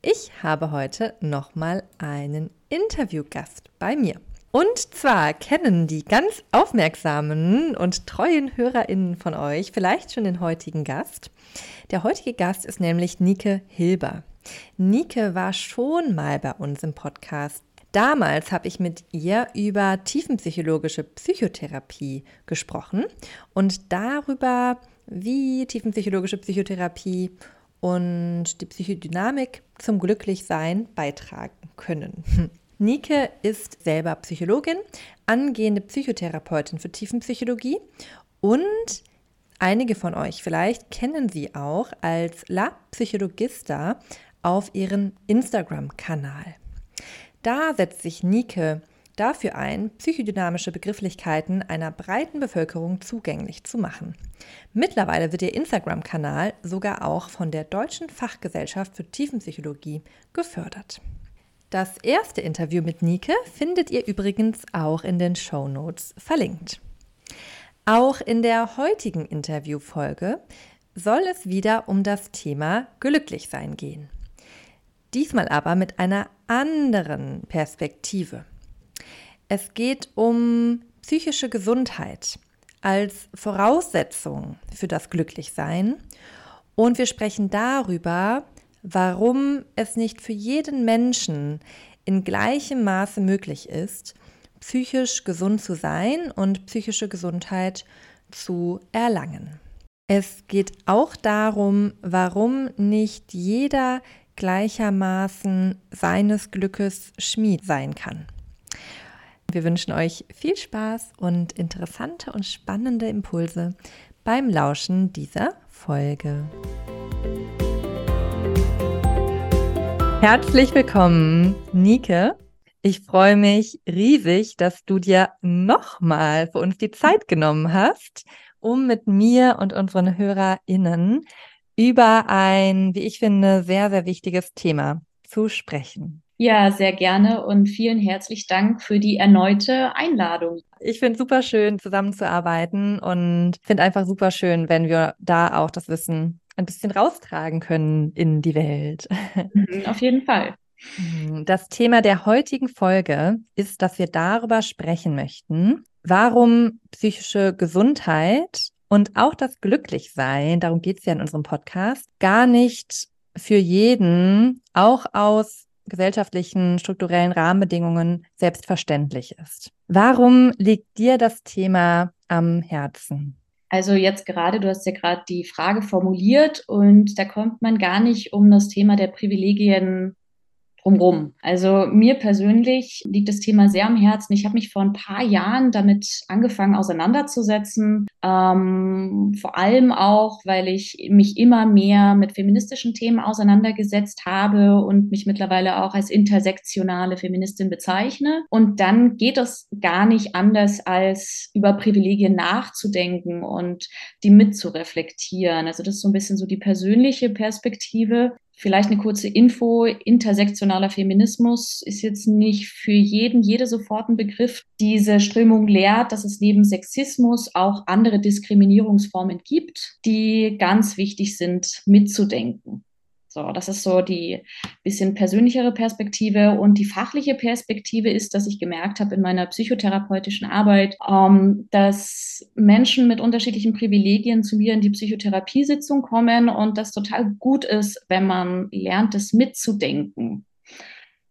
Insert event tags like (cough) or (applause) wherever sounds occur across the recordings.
Ich habe heute nochmal einen Interviewgast bei mir. Und zwar kennen die ganz aufmerksamen und treuen HörerInnen von euch vielleicht schon den heutigen Gast. Der heutige Gast ist nämlich Nike Hilber. Nike war schon mal bei uns im Podcast. Damals habe ich mit ihr über tiefenpsychologische Psychotherapie gesprochen und darüber, wie tiefenpsychologische Psychotherapie und die Psychodynamik zum Glücklichsein beitragen können. Nike ist selber Psychologin, angehende Psychotherapeutin für Tiefenpsychologie und einige von euch vielleicht kennen sie auch als La Psychologista auf ihrem Instagram-Kanal. Da setzt sich Nike dafür ein, psychodynamische Begrifflichkeiten einer breiten Bevölkerung zugänglich zu machen. Mittlerweile wird ihr Instagram-Kanal sogar auch von der Deutschen Fachgesellschaft für Tiefenpsychologie gefördert. Das erste Interview mit Nike findet ihr übrigens auch in den Show Notes verlinkt. Auch in der heutigen Interviewfolge soll es wieder um das Thema Glücklichsein gehen. Diesmal aber mit einer anderen Perspektive. Es geht um psychische Gesundheit als Voraussetzung für das Glücklichsein und wir sprechen darüber, warum es nicht für jeden Menschen in gleichem Maße möglich ist, psychisch gesund zu sein und psychische Gesundheit zu erlangen. Es geht auch darum, warum nicht jeder gleichermaßen seines Glückes Schmied sein kann. Wir wünschen euch viel Spaß und interessante und spannende Impulse beim Lauschen dieser Folge. Herzlich willkommen, Nike. Ich freue mich riesig, dass du dir nochmal für uns die Zeit genommen hast, um mit mir und unseren HörerInnen über ein, wie ich finde, sehr, sehr wichtiges Thema zu sprechen. Ja, sehr gerne und vielen herzlichen Dank für die erneute Einladung. Ich finde es super schön, zusammenzuarbeiten und finde einfach super schön, wenn wir da auch das Wissen ein bisschen raustragen können in die Welt. Mhm, auf jeden Fall. Mhm, das Thema der heutigen Folge ist, dass wir darüber sprechen möchten, warum psychische Gesundheit und auch das Glücklichsein, darum geht es ja in unserem Podcast, gar nicht für jeden, auch aus gesellschaftlichen, strukturellen Rahmenbedingungen selbstverständlich ist. Warum liegt dir das Thema am Herzen? Also jetzt gerade, du hast ja gerade die Frage formuliert und da kommt man gar nicht um das Thema der Privilegien drumrum. Also mir persönlich liegt das Thema sehr am Herzen. Ich habe mich vor ein paar Jahren damit angefangen auseinanderzusetzen. Ähm, vor allem auch, weil ich mich immer mehr mit feministischen Themen auseinandergesetzt habe und mich mittlerweile auch als intersektionale Feministin bezeichne. Und dann geht es gar nicht anders, als über Privilegien nachzudenken und die mitzureflektieren. Also das ist so ein bisschen so die persönliche Perspektive. Vielleicht eine kurze Info. Intersektionaler Feminismus ist jetzt nicht für jeden, jede sofort ein Begriff. Diese Strömung lehrt, dass es neben Sexismus auch andere Diskriminierungsformen gibt, die ganz wichtig sind mitzudenken. So, das ist so die bisschen persönlichere Perspektive. Und die fachliche Perspektive ist, dass ich gemerkt habe in meiner psychotherapeutischen Arbeit, ähm, dass Menschen mit unterschiedlichen Privilegien zu mir in die Psychotherapiesitzung kommen und das total gut ist, wenn man lernt, das mitzudenken.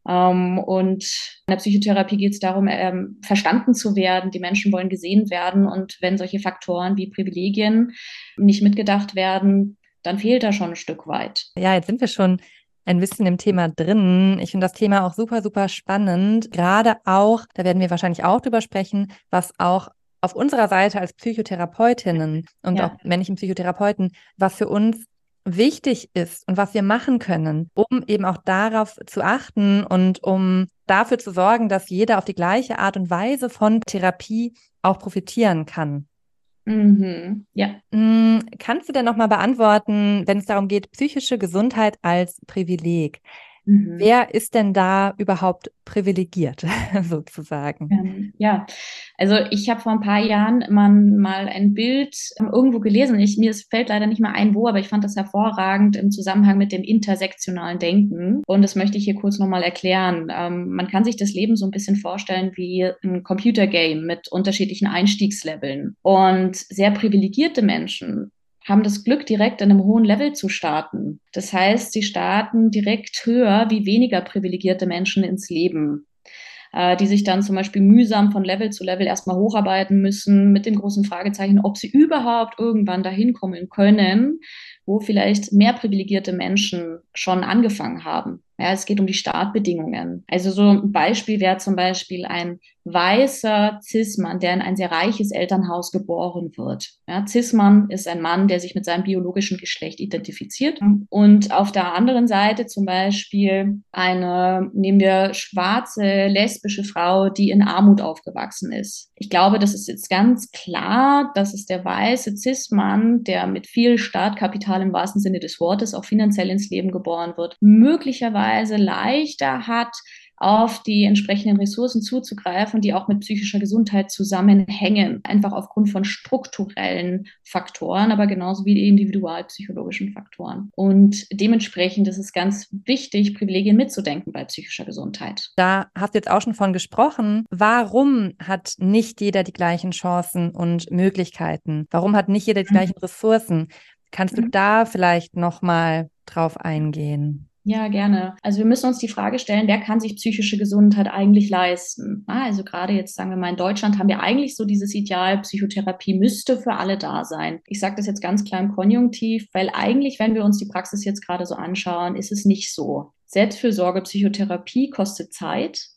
Ähm, und in der Psychotherapie geht es darum, ähm, verstanden zu werden. Die Menschen wollen gesehen werden. Und wenn solche Faktoren wie Privilegien nicht mitgedacht werden, dann fehlt da schon ein Stück weit. Ja, jetzt sind wir schon ein bisschen im Thema drin. Ich finde das Thema auch super, super spannend. Gerade auch, da werden wir wahrscheinlich auch drüber sprechen, was auch auf unserer Seite als Psychotherapeutinnen und ja. auch männlichen Psychotherapeuten, was für uns wichtig ist und was wir machen können, um eben auch darauf zu achten und um dafür zu sorgen, dass jeder auf die gleiche Art und Weise von Therapie auch profitieren kann. Mhm. Ja. Mm, kannst du denn nochmal beantworten, wenn es darum geht, psychische Gesundheit als Privileg? Mhm. Wer ist denn da überhaupt privilegiert, (laughs) sozusagen? Ähm, ja, also ich habe vor ein paar Jahren mal ein Bild ähm, irgendwo gelesen. Ich, mir fällt leider nicht mehr ein, wo, aber ich fand das hervorragend im Zusammenhang mit dem intersektionalen Denken. Und das möchte ich hier kurz nochmal erklären. Ähm, man kann sich das Leben so ein bisschen vorstellen wie ein Computergame mit unterschiedlichen Einstiegsleveln. Und sehr privilegierte Menschen haben das Glück, direkt in einem hohen Level zu starten. Das heißt, sie starten direkt höher wie weniger privilegierte Menschen ins Leben, äh, die sich dann zum Beispiel mühsam von Level zu Level erstmal hocharbeiten müssen, mit dem großen Fragezeichen, ob sie überhaupt irgendwann dahin kommen können, wo vielleicht mehr privilegierte Menschen schon angefangen haben. Ja, es geht um die Startbedingungen. Also so ein Beispiel wäre zum Beispiel ein weißer Cis-Mann, der in ein sehr reiches Elternhaus geboren wird. Ja, Cis-Mann ist ein Mann, der sich mit seinem biologischen Geschlecht identifiziert. Und auf der anderen Seite zum Beispiel eine, nehmen wir schwarze, lesbische Frau, die in Armut aufgewachsen ist. Ich glaube, das ist jetzt ganz klar, dass es der weiße Cis-Mann, der mit viel Startkapital im wahrsten Sinne des Wortes auch finanziell ins Leben geboren wird, möglicherweise leichter hat, auf die entsprechenden Ressourcen zuzugreifen, die auch mit psychischer Gesundheit zusammenhängen, einfach aufgrund von strukturellen Faktoren, aber genauso wie die individualpsychologischen Faktoren. Und dementsprechend ist es ganz wichtig, Privilegien mitzudenken bei psychischer Gesundheit. Da hast du jetzt auch schon von gesprochen. Warum hat nicht jeder die gleichen Chancen und Möglichkeiten? Warum hat nicht jeder die mhm. gleichen Ressourcen? Kannst du mhm. da vielleicht noch mal drauf eingehen? Ja, gerne. Also wir müssen uns die Frage stellen, wer kann sich psychische Gesundheit eigentlich leisten? also gerade jetzt sagen wir mal in Deutschland haben wir eigentlich so dieses Ideal, Psychotherapie müsste für alle da sein. Ich sage das jetzt ganz klar im Konjunktiv, weil eigentlich, wenn wir uns die Praxis jetzt gerade so anschauen, ist es nicht so. Selbstfürsorge, Psychotherapie kostet Zeit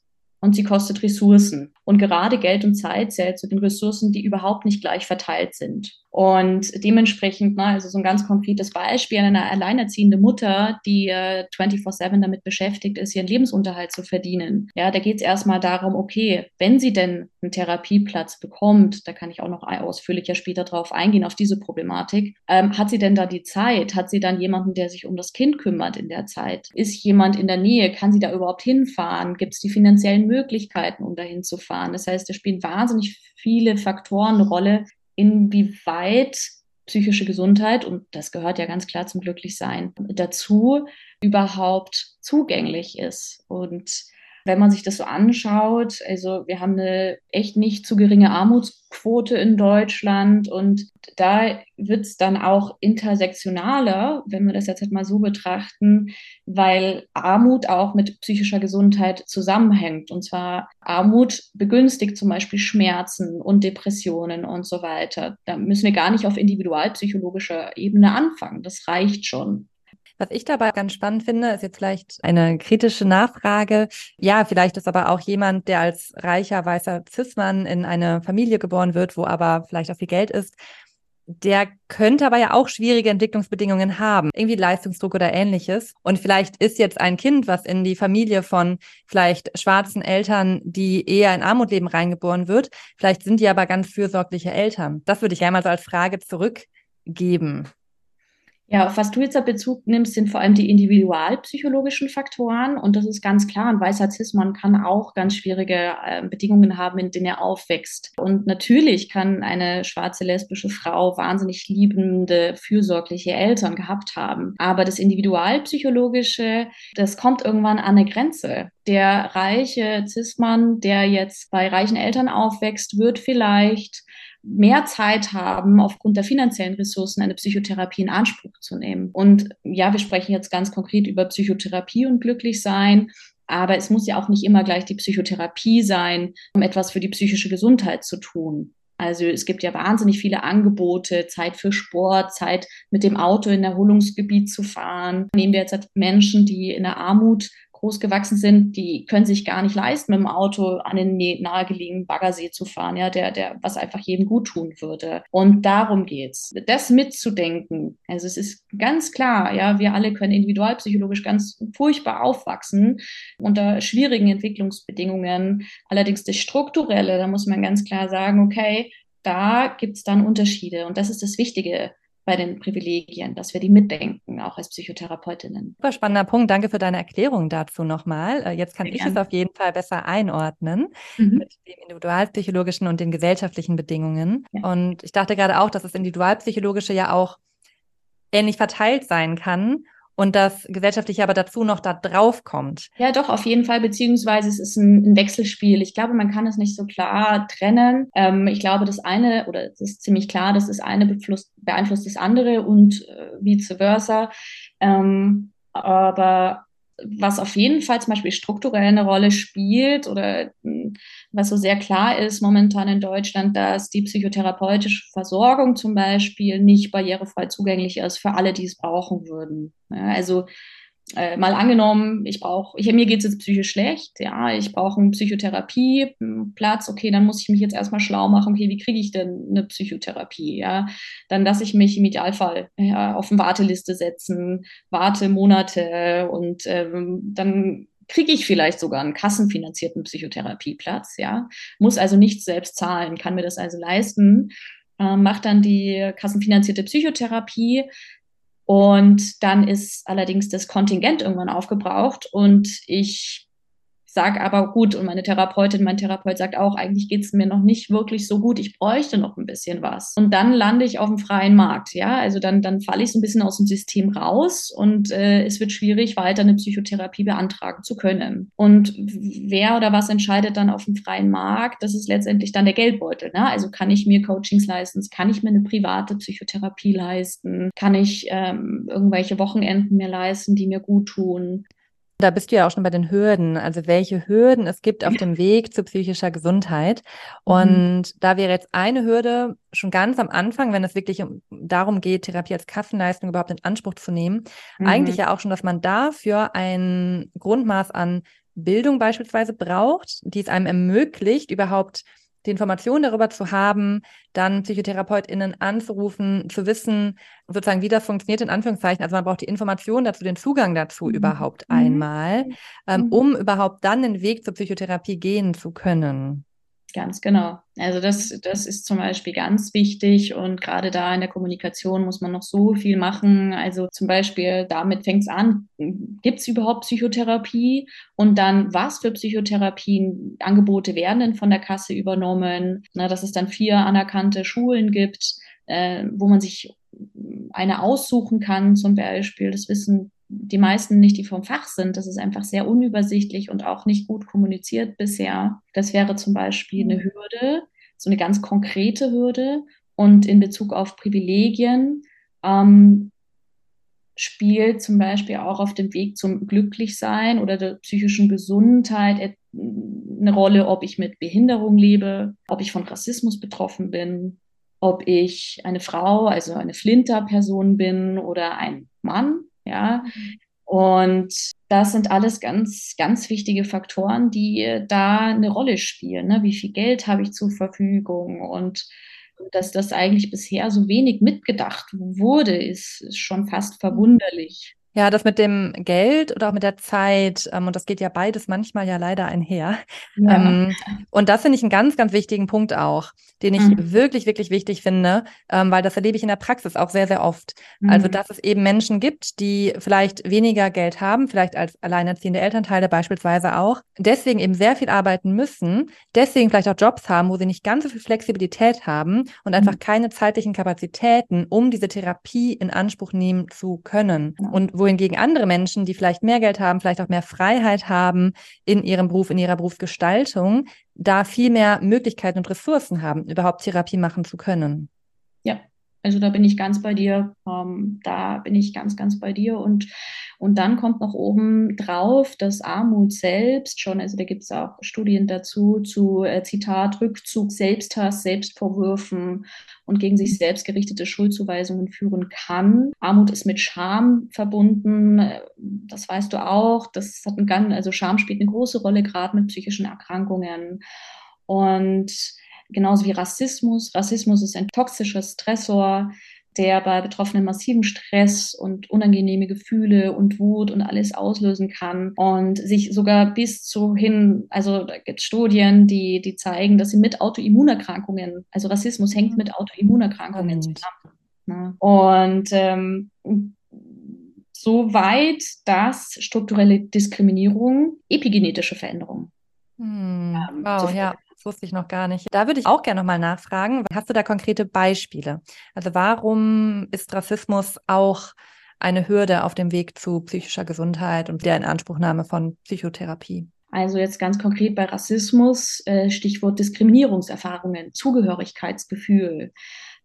und sie kostet Ressourcen. Und gerade Geld und Zeit zählt zu den Ressourcen, die überhaupt nicht gleich verteilt sind. Und dementsprechend, ne, also so ein ganz konkretes Beispiel, eine alleinerziehende Mutter, die äh, 24-7 damit beschäftigt ist, ihren Lebensunterhalt zu verdienen. Ja, da geht es erstmal darum, okay, wenn sie denn einen Therapieplatz bekommt, da kann ich auch noch ausführlicher später drauf eingehen, auf diese Problematik, ähm, hat sie denn da die Zeit? Hat sie dann jemanden, der sich um das Kind kümmert in der Zeit? Ist jemand in der Nähe? Kann sie da überhaupt hinfahren? Gibt es die finanziellen Möglichkeiten, um dahin zu fahren? Das heißt, da spielen wahnsinnig viele Faktoren eine Rolle, inwieweit psychische Gesundheit, und das gehört ja ganz klar zum Glücklichsein dazu, überhaupt zugänglich ist. Und wenn man sich das so anschaut, also wir haben eine echt nicht zu geringe Armutsquote in Deutschland und da wird es dann auch intersektionaler, wenn wir das jetzt halt mal so betrachten, weil Armut auch mit psychischer Gesundheit zusammenhängt. Und zwar Armut begünstigt zum Beispiel Schmerzen und Depressionen und so weiter. Da müssen wir gar nicht auf individualpsychologischer Ebene anfangen. Das reicht schon. Was ich dabei ganz spannend finde, ist jetzt vielleicht eine kritische Nachfrage. Ja, vielleicht ist aber auch jemand, der als reicher weißer Cis-Mann in eine Familie geboren wird, wo aber vielleicht auch viel Geld ist, der könnte aber ja auch schwierige Entwicklungsbedingungen haben, irgendwie Leistungsdruck oder ähnliches. Und vielleicht ist jetzt ein Kind, was in die Familie von vielleicht schwarzen Eltern, die eher in Armut leben, reingeboren wird. Vielleicht sind die aber ganz fürsorgliche Eltern. Das würde ich einmal so als Frage zurückgeben. Ja, auf was du jetzt Bezug nimmst, sind vor allem die individualpsychologischen Faktoren. Und das ist ganz klar. Ein weißer Cis-Mann kann auch ganz schwierige äh, Bedingungen haben, in denen er aufwächst. Und natürlich kann eine schwarze lesbische Frau wahnsinnig liebende, fürsorgliche Eltern gehabt haben. Aber das individualpsychologische, das kommt irgendwann an eine Grenze. Der reiche Cis-Mann, der jetzt bei reichen Eltern aufwächst, wird vielleicht mehr Zeit haben, aufgrund der finanziellen Ressourcen eine Psychotherapie in Anspruch zu nehmen. Und ja, wir sprechen jetzt ganz konkret über Psychotherapie und glücklich sein. Aber es muss ja auch nicht immer gleich die Psychotherapie sein, um etwas für die psychische Gesundheit zu tun. Also es gibt ja wahnsinnig viele Angebote, Zeit für Sport, Zeit mit dem Auto in Erholungsgebiet zu fahren. Nehmen wir jetzt Menschen, die in der Armut groß gewachsen sind, die können sich gar nicht leisten, mit dem Auto an den nahegelegenen Baggersee zu fahren, ja, der, der, was einfach jedem gut tun würde. Und darum geht's. Das mitzudenken. Also es ist ganz klar, ja, wir alle können individualpsychologisch ganz furchtbar aufwachsen unter schwierigen Entwicklungsbedingungen. Allerdings das Strukturelle, da muss man ganz klar sagen, okay, da gibt es dann Unterschiede. Und das ist das Wichtige bei den Privilegien, dass wir die mitdenken, auch als Psychotherapeutinnen. Super spannender Punkt. Danke für deine Erklärung dazu nochmal. Äh, jetzt kann Sehr ich gerne. es auf jeden Fall besser einordnen mhm. mit dem individualpsychologischen und den gesellschaftlichen Bedingungen. Ja. Und ich dachte gerade auch, dass das individualpsychologische ja auch ähnlich verteilt sein kann und das Gesellschaftliche aber dazu noch da drauf kommt. Ja, doch, auf jeden Fall, beziehungsweise es ist ein, ein Wechselspiel. Ich glaube, man kann es nicht so klar trennen. Ähm, ich glaube, das eine, oder es ist ziemlich klar, dass das eine beeinflusst das andere und äh, vice versa. Ähm, aber was auf jeden Fall zum Beispiel strukturell eine Rolle spielt oder hm, was so sehr klar ist momentan in Deutschland, dass die psychotherapeutische Versorgung zum Beispiel nicht barrierefrei zugänglich ist für alle, die es brauchen würden. Ja, also äh, mal angenommen, ich brauche, mir geht es jetzt psychisch schlecht, ja, ich brauche einen Psychotherapieplatz, okay, dann muss ich mich jetzt erstmal schlau machen, okay, wie kriege ich denn eine Psychotherapie, ja, dann lasse ich mich im Idealfall ja, auf eine Warteliste setzen, warte Monate und ähm, dann kriege ich vielleicht sogar einen kassenfinanzierten Psychotherapieplatz, ja, muss also nicht selbst zahlen, kann mir das also leisten, äh, macht dann die kassenfinanzierte Psychotherapie, und dann ist allerdings das Kontingent irgendwann aufgebraucht und ich sage aber gut, und meine Therapeutin, mein Therapeut sagt auch, eigentlich geht es mir noch nicht wirklich so gut, ich bräuchte noch ein bisschen was. Und dann lande ich auf dem freien Markt, ja, also dann, dann falle ich so ein bisschen aus dem System raus und äh, es wird schwierig, weiter eine Psychotherapie beantragen zu können. Und wer oder was entscheidet dann auf dem freien Markt? Das ist letztendlich dann der Geldbeutel. Ne? Also kann ich mir Coachings leisten, kann ich mir eine private Psychotherapie leisten, kann ich ähm, irgendwelche Wochenenden mir leisten, die mir gut tun. Da bist du ja auch schon bei den Hürden, also welche Hürden es gibt auf dem Weg zu psychischer Gesundheit. Mhm. Und mhm. da wäre jetzt eine Hürde schon ganz am Anfang, wenn es wirklich um, darum geht, Therapie als Kassenleistung überhaupt in Anspruch zu nehmen, mhm. eigentlich ja auch schon, dass man dafür ein Grundmaß an Bildung beispielsweise braucht, die es einem ermöglicht, überhaupt die Information darüber zu haben, dann PsychotherapeutInnen anzurufen, zu wissen, sozusagen, wie das funktioniert, in Anführungszeichen. Also man braucht die Information dazu, den Zugang dazu mhm. überhaupt mhm. einmal, ähm, mhm. um überhaupt dann den Weg zur Psychotherapie gehen zu können. Ganz genau. Also das, das ist zum Beispiel ganz wichtig und gerade da in der Kommunikation muss man noch so viel machen. Also zum Beispiel damit fängt es an, gibt es überhaupt Psychotherapie und dann was für Psychotherapien, Angebote werden denn von der Kasse übernommen, Na, dass es dann vier anerkannte Schulen gibt, äh, wo man sich eine aussuchen kann zum Beispiel. Das wissen die meisten nicht, die vom Fach sind. Das ist einfach sehr unübersichtlich und auch nicht gut kommuniziert bisher. Das wäre zum Beispiel eine Hürde, so eine ganz konkrete Hürde. Und in Bezug auf Privilegien ähm, spielt zum Beispiel auch auf dem Weg zum Glücklichsein oder der psychischen Gesundheit eine Rolle, ob ich mit Behinderung lebe, ob ich von Rassismus betroffen bin, ob ich eine Frau, also eine Flinter-Person bin oder ein Mann. Ja. Und das sind alles ganz, ganz wichtige Faktoren, die da eine Rolle spielen. Ne? Wie viel Geld habe ich zur Verfügung? Und dass das eigentlich bisher so wenig mitgedacht wurde, ist, ist schon fast verwunderlich. Ja, das mit dem Geld oder auch mit der Zeit, ähm, und das geht ja beides manchmal ja leider einher. Ja. Ähm, und das finde ich einen ganz, ganz wichtigen Punkt auch, den ich mhm. wirklich, wirklich wichtig finde, ähm, weil das erlebe ich in der Praxis auch sehr, sehr oft. Also, mhm. Also, dass es eben Menschen gibt, die vielleicht weniger Geld haben, vielleicht als alleinerziehende Elternteile beispielsweise auch, deswegen eben sehr viel arbeiten müssen, deswegen vielleicht auch Jobs haben, wo sie nicht ganz so viel Flexibilität haben und einfach mhm. keine zeitlichen Kapazitäten, um diese Therapie in Anspruch nehmen zu können. Ja. Und wohingegen andere Menschen, die vielleicht mehr Geld haben, vielleicht auch mehr Freiheit haben in ihrem Beruf, in ihrer Berufsgestaltung, da viel mehr Möglichkeiten und Ressourcen haben, überhaupt Therapie machen zu können. Ja, also da bin ich ganz bei dir. Ähm, da bin ich ganz, ganz bei dir. Und, Und dann kommt noch oben drauf, dass Armut selbst schon, also da gibt es auch Studien dazu, zu äh, Zitat, Rückzug, Selbsthass, Selbstvorwürfen und gegen sich selbst gerichtete Schuldzuweisungen führen kann. Armut ist mit Scham verbunden, das weißt du auch. Das hat ein ganz, also Scham spielt eine große Rolle, gerade mit psychischen Erkrankungen. Und genauso wie Rassismus. Rassismus ist ein toxischer Stressor, der bei Betroffenen massiven Stress und unangenehme Gefühle und Wut und alles auslösen kann und sich sogar bis zu hin, also da gibt es Studien, die, die zeigen, dass sie mit Autoimmunerkrankungen, also Rassismus hängt mit Autoimmunerkrankungen zusammen. Ne? Und ähm, so weit, dass strukturelle Diskriminierung epigenetische Veränderungen hm, ähm, wow, ja. Das wusste ich noch gar nicht. Da würde ich auch gerne nochmal nachfragen. Hast du da konkrete Beispiele? Also warum ist Rassismus auch eine Hürde auf dem Weg zu psychischer Gesundheit und der Inanspruchnahme von Psychotherapie? Also jetzt ganz konkret bei Rassismus, äh, Stichwort Diskriminierungserfahrungen, Zugehörigkeitsgefühl,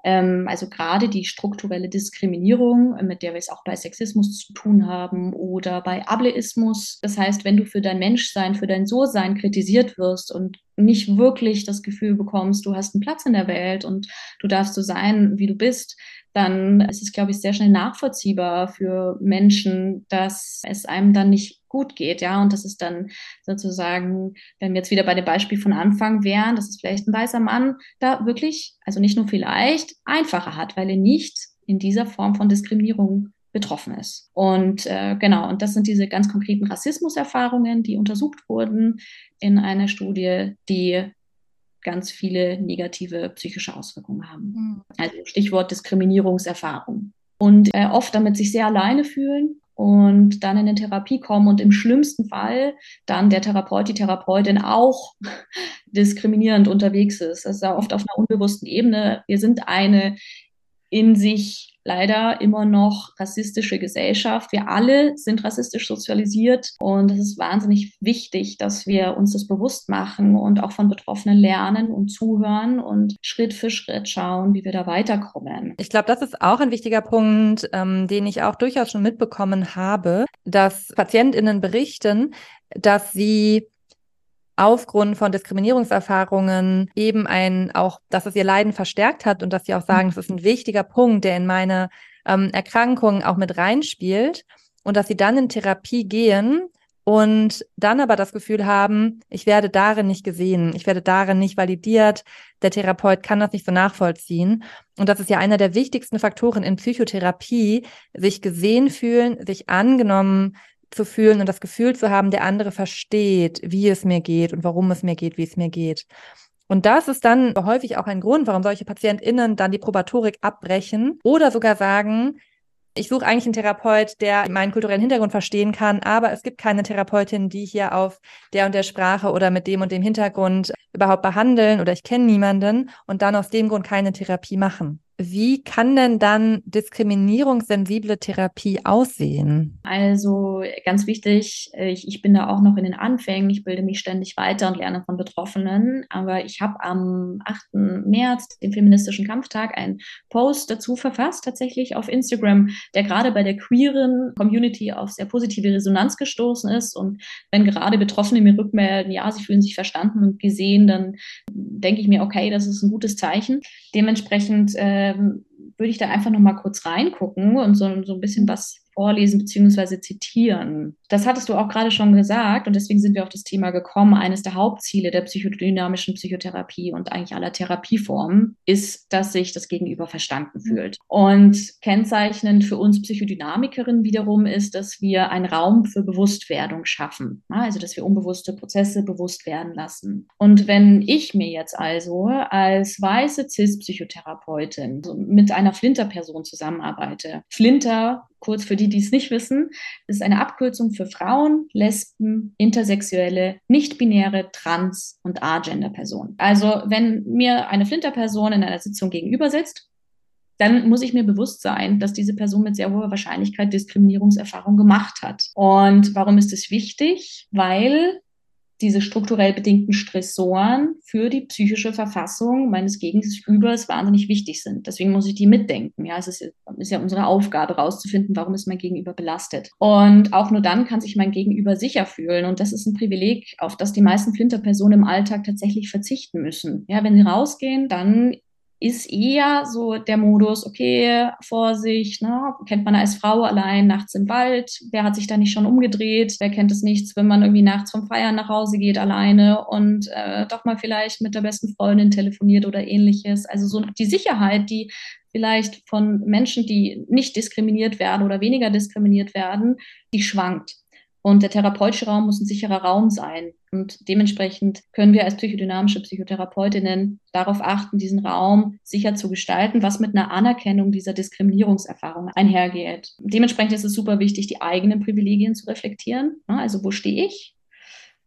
also gerade die strukturelle Diskriminierung, mit der wir es auch bei Sexismus zu tun haben oder bei Ableismus. Das heißt, wenn du für dein Menschsein, für dein So-Sein kritisiert wirst und nicht wirklich das Gefühl bekommst, du hast einen Platz in der Welt und du darfst so sein, wie du bist, dann ist es, glaube ich, sehr schnell nachvollziehbar für Menschen, dass es einem dann nicht gut geht, ja, und das ist dann sozusagen, wenn wir jetzt wieder bei dem Beispiel von Anfang wären, dass es vielleicht ein weißer Mann da wirklich, also nicht nur vielleicht, einfacher hat, weil er nicht in dieser Form von Diskriminierung betroffen ist. Und äh, genau, und das sind diese ganz konkreten Rassismuserfahrungen, die untersucht wurden in einer Studie, die ganz viele negative psychische Auswirkungen haben. Mhm. Also Stichwort Diskriminierungserfahrung. Und äh, oft damit sich sehr alleine fühlen und dann in eine Therapie kommen und im schlimmsten Fall dann der Therapeut, die Therapeutin auch (laughs) diskriminierend unterwegs ist. Das ist ja oft auf einer unbewussten Ebene. Wir sind eine in sich leider immer noch rassistische Gesellschaft. Wir alle sind rassistisch sozialisiert und es ist wahnsinnig wichtig, dass wir uns das bewusst machen und auch von Betroffenen lernen und zuhören und Schritt für Schritt schauen, wie wir da weiterkommen. Ich glaube, das ist auch ein wichtiger Punkt, ähm, den ich auch durchaus schon mitbekommen habe, dass PatientInnen berichten, dass sie aufgrund von Diskriminierungserfahrungen eben ein, auch, dass es ihr Leiden verstärkt hat und dass sie auch sagen, das ist ein wichtiger Punkt, der in meine ähm, Erkrankung auch mit reinspielt und dass sie dann in Therapie gehen und dann aber das Gefühl haben, ich werde darin nicht gesehen, ich werde darin nicht validiert, der Therapeut kann das nicht so nachvollziehen. Und das ist ja einer der wichtigsten Faktoren in Psychotherapie, sich gesehen fühlen, sich angenommen zu fühlen und das Gefühl zu haben, der andere versteht, wie es mir geht und warum es mir geht, wie es mir geht. Und das ist dann häufig auch ein Grund, warum solche PatientInnen dann die Probatorik abbrechen oder sogar sagen, ich suche eigentlich einen Therapeut, der meinen kulturellen Hintergrund verstehen kann, aber es gibt keine Therapeutin, die hier auf der und der Sprache oder mit dem und dem Hintergrund überhaupt behandeln oder ich kenne niemanden und dann aus dem Grund keine Therapie machen. Wie kann denn dann diskriminierungssensible Therapie aussehen? Also ganz wichtig, ich, ich bin da auch noch in den Anfängen, ich bilde mich ständig weiter und lerne von Betroffenen, aber ich habe am 8. März, dem feministischen Kampftag, einen Post dazu verfasst, tatsächlich auf Instagram, der gerade bei der queeren Community auf sehr positive Resonanz gestoßen ist. Und wenn gerade Betroffene mir rückmelden, ja, sie fühlen sich verstanden und gesehen, dann denke ich mir, okay, das ist ein gutes Zeichen. Dementsprechend äh, ähm, würde ich da einfach noch mal kurz reingucken und so, so ein bisschen was vorlesen bzw. zitieren. Das hattest du auch gerade schon gesagt und deswegen sind wir auf das Thema gekommen. Eines der Hauptziele der psychodynamischen Psychotherapie und eigentlich aller Therapieformen ist, dass sich das Gegenüber verstanden mhm. fühlt. Und kennzeichnend für uns Psychodynamikerinnen wiederum ist, dass wir einen Raum für Bewusstwerdung schaffen. Also, dass wir unbewusste Prozesse bewusst werden lassen. Und wenn ich mir jetzt also als weiße Cis-Psychotherapeutin mit einer Flinter-Person zusammenarbeite, Flinter kurz für die, die es nicht wissen, ist eine Abkürzung für Frauen, Lesben, Intersexuelle, nicht-binäre, Trans- und Agender-Personen. Also wenn mir eine Flinter-Person in einer Sitzung gegenüber sitzt, dann muss ich mir bewusst sein, dass diese Person mit sehr hoher Wahrscheinlichkeit Diskriminierungserfahrung gemacht hat. Und warum ist es wichtig? Weil diese strukturell bedingten Stressoren für die psychische Verfassung meines Gegenübers wahnsinnig wichtig sind. Deswegen muss ich die mitdenken. Ja, es ist, ist ja unsere Aufgabe, herauszufinden, warum ist mein Gegenüber belastet. Und auch nur dann kann sich mein Gegenüber sicher fühlen. Und das ist ein Privileg, auf das die meisten Flinterpersonen im Alltag tatsächlich verzichten müssen. Ja, wenn sie rausgehen, dann ist eher so der Modus, okay, Vorsicht, ne? kennt man als Frau allein nachts im Wald, wer hat sich da nicht schon umgedreht, wer kennt es nicht, wenn man irgendwie nachts vom Feiern nach Hause geht alleine und äh, doch mal vielleicht mit der besten Freundin telefoniert oder ähnliches. Also so die Sicherheit, die vielleicht von Menschen, die nicht diskriminiert werden oder weniger diskriminiert werden, die schwankt. Und der therapeutische Raum muss ein sicherer Raum sein. Und dementsprechend können wir als psychodynamische Psychotherapeutinnen darauf achten, diesen Raum sicher zu gestalten, was mit einer Anerkennung dieser Diskriminierungserfahrung einhergeht. Dementsprechend ist es super wichtig, die eigenen Privilegien zu reflektieren. Also wo stehe ich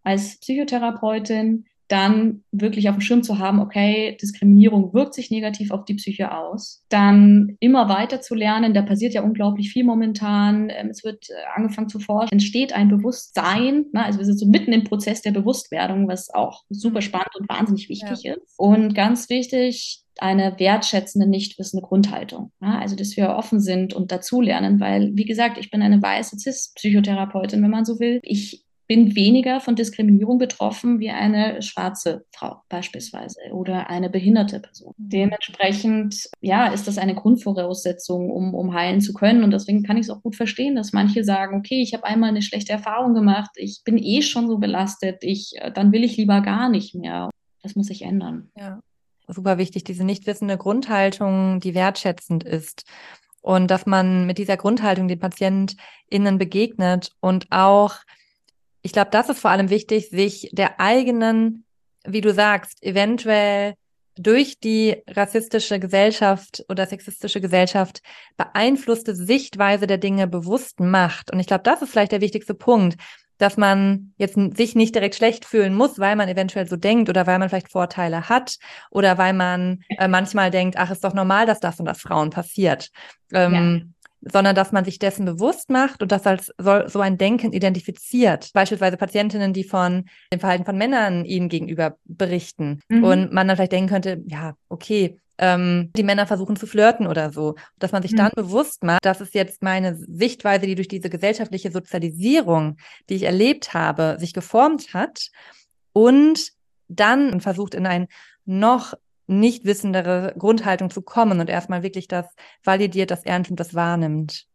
als Psychotherapeutin? Dann wirklich auf dem Schirm zu haben, okay, Diskriminierung wirkt sich negativ auf die Psyche aus, dann immer weiter zu lernen, da passiert ja unglaublich viel momentan, ähm, es wird äh, angefangen zu forschen, entsteht ein Bewusstsein, ne? also wir sind so mitten im Prozess der Bewusstwerdung, was auch super mhm. spannend und wahnsinnig wichtig ja. ist. Und ganz wichtig, eine wertschätzende, nicht wissende Grundhaltung. Ja, also, dass wir offen sind und dazulernen, weil, wie gesagt, ich bin eine weiße Cis-Psychotherapeutin, wenn man so will. Ich bin weniger von Diskriminierung betroffen wie eine schwarze Frau beispielsweise oder eine behinderte Person. Mhm. Dementsprechend, ja, ist das eine Grundvoraussetzung, um, um heilen zu können. Und deswegen kann ich es auch gut verstehen, dass manche sagen, okay, ich habe einmal eine schlechte Erfahrung gemacht, ich bin eh schon so belastet, ich, äh, dann will ich lieber gar nicht mehr. Das muss sich ändern. Ja, super wichtig, diese nicht wissende Grundhaltung, die wertschätzend ist. Und dass man mit dieser Grundhaltung den PatientInnen begegnet und auch ich glaube, das ist vor allem wichtig, sich der eigenen, wie du sagst, eventuell durch die rassistische Gesellschaft oder sexistische Gesellschaft beeinflusste Sichtweise der Dinge bewusst macht. Und ich glaube, das ist vielleicht der wichtigste Punkt, dass man jetzt sich nicht direkt schlecht fühlen muss, weil man eventuell so denkt oder weil man vielleicht Vorteile hat oder weil man äh, manchmal denkt, ach, ist doch normal, dass das und das Frauen passiert. Ähm, sondern dass man sich dessen bewusst macht und das als so ein Denken identifiziert. Beispielsweise Patientinnen, die von dem Verhalten von Männern ihnen gegenüber berichten. Mhm. Und man dann vielleicht denken könnte, ja, okay, ähm, die Männer versuchen zu flirten oder so. Dass man sich mhm. dann bewusst macht, das ist jetzt meine Sichtweise, die durch diese gesellschaftliche Sozialisierung, die ich erlebt habe, sich geformt hat und dann versucht in ein noch nicht wissendere Grundhaltung zu kommen und erstmal wirklich das validiert, das ernst und das wahrnimmt.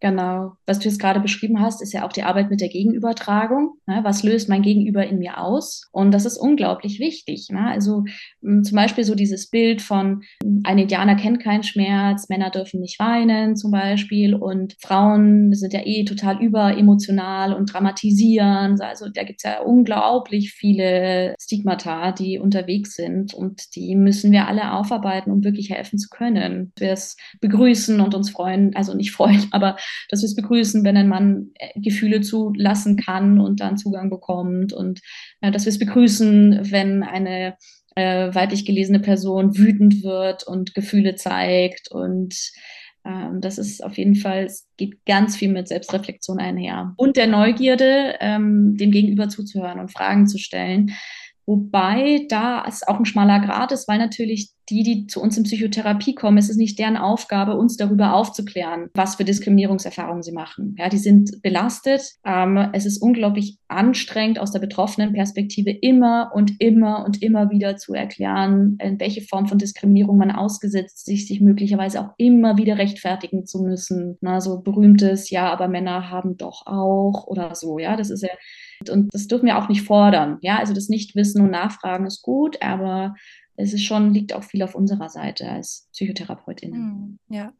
Genau. Was du jetzt gerade beschrieben hast, ist ja auch die Arbeit mit der Gegenübertragung. Ne? Was löst mein Gegenüber in mir aus? Und das ist unglaublich wichtig. Ne? Also mh, zum Beispiel so dieses Bild von, ein Indianer kennt keinen Schmerz, Männer dürfen nicht weinen zum Beispiel und Frauen sind ja eh total überemotional und dramatisieren. Also da gibt es ja unglaublich viele Stigmata, die unterwegs sind und die müssen wir alle aufarbeiten, um wirklich helfen zu können. Wir es begrüßen und uns freuen, also nicht freuen, (laughs) aber dass wir es begrüßen, wenn ein Mann äh, Gefühle zulassen kann und dann Zugang bekommt und äh, dass wir es begrüßen, wenn eine äh, weiblich gelesene Person wütend wird und Gefühle zeigt und ähm, das ist auf jeden Fall, es geht ganz viel mit Selbstreflexion einher. Und der Neugierde, ähm, dem Gegenüber zuzuhören und Fragen zu stellen. Wobei da es auch ein schmaler Grad ist, weil natürlich die, die zu uns in Psychotherapie kommen, es ist nicht deren Aufgabe, uns darüber aufzuklären, was für Diskriminierungserfahrungen sie machen. Ja, die sind belastet. Ähm, es ist unglaublich anstrengend, aus der betroffenen Perspektive immer und immer und immer wieder zu erklären, in welche Form von Diskriminierung man ausgesetzt sich, sich möglicherweise auch immer wieder rechtfertigen zu müssen. Na, so berühmtes, ja, aber Männer haben doch auch oder so. Ja, das ist ja und das dürfen wir auch nicht fordern. Ja, also das Nichtwissen und Nachfragen ist gut, aber es ist schon, liegt auch viel auf unserer Seite als PsychotherapeutInnen. Hm, ja.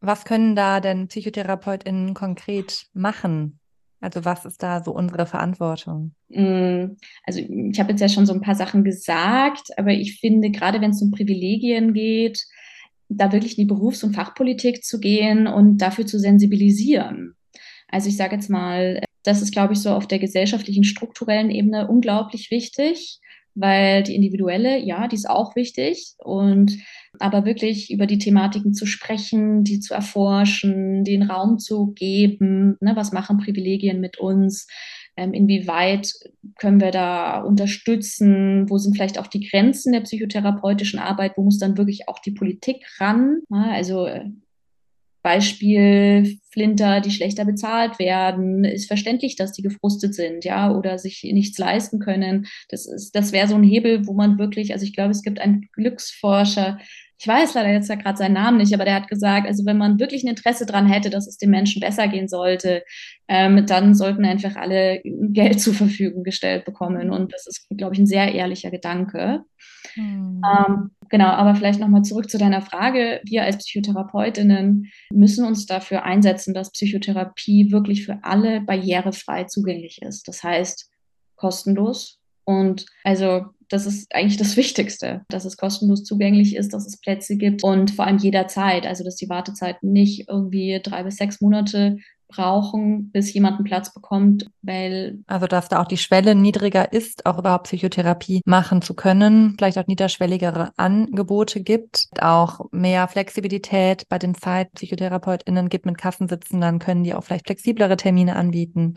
Was können da denn PsychotherapeutInnen konkret machen? Also was ist da so unsere Verantwortung? Hm, also ich habe jetzt ja schon so ein paar Sachen gesagt, aber ich finde, gerade wenn es um Privilegien geht, da wirklich in die Berufs- und Fachpolitik zu gehen und dafür zu sensibilisieren. Also ich sage jetzt mal, das ist, glaube ich, so auf der gesellschaftlichen, strukturellen Ebene unglaublich wichtig, weil die individuelle, ja, die ist auch wichtig. Und aber wirklich über die Thematiken zu sprechen, die zu erforschen, den Raum zu geben, ne, was machen Privilegien mit uns, ähm, inwieweit können wir da unterstützen, wo sind vielleicht auch die Grenzen der psychotherapeutischen Arbeit, wo muss dann wirklich auch die Politik ran. Ja, also äh, Beispiel Flinter, die schlechter bezahlt werden, ist verständlich, dass die gefrustet sind, ja, oder sich nichts leisten können. Das ist, das wäre so ein Hebel, wo man wirklich, also ich glaube, es gibt einen Glücksforscher, ich weiß leider jetzt ja gerade seinen Namen nicht, aber der hat gesagt, also wenn man wirklich ein Interesse daran hätte, dass es den Menschen besser gehen sollte, ähm, dann sollten einfach alle Geld zur Verfügung gestellt bekommen. Und das ist, glaube ich, ein sehr ehrlicher Gedanke. Mhm. Ähm, genau, aber vielleicht nochmal zurück zu deiner Frage. Wir als Psychotherapeutinnen müssen uns dafür einsetzen, dass Psychotherapie wirklich für alle barrierefrei zugänglich ist. Das heißt, kostenlos. Und also das ist eigentlich das Wichtigste, dass es kostenlos zugänglich ist, dass es Plätze gibt und vor allem jederzeit. Also, dass die Wartezeiten nicht irgendwie drei bis sechs Monate brauchen, bis jemand einen Platz bekommt, weil. Also, dass da auch die Schwelle niedriger ist, auch überhaupt Psychotherapie machen zu können, vielleicht auch niederschwelligere Angebote gibt, auch mehr Flexibilität bei den ZeitpsychotherapeutInnen gibt mit Kassensitzen, dann können die auch vielleicht flexiblere Termine anbieten.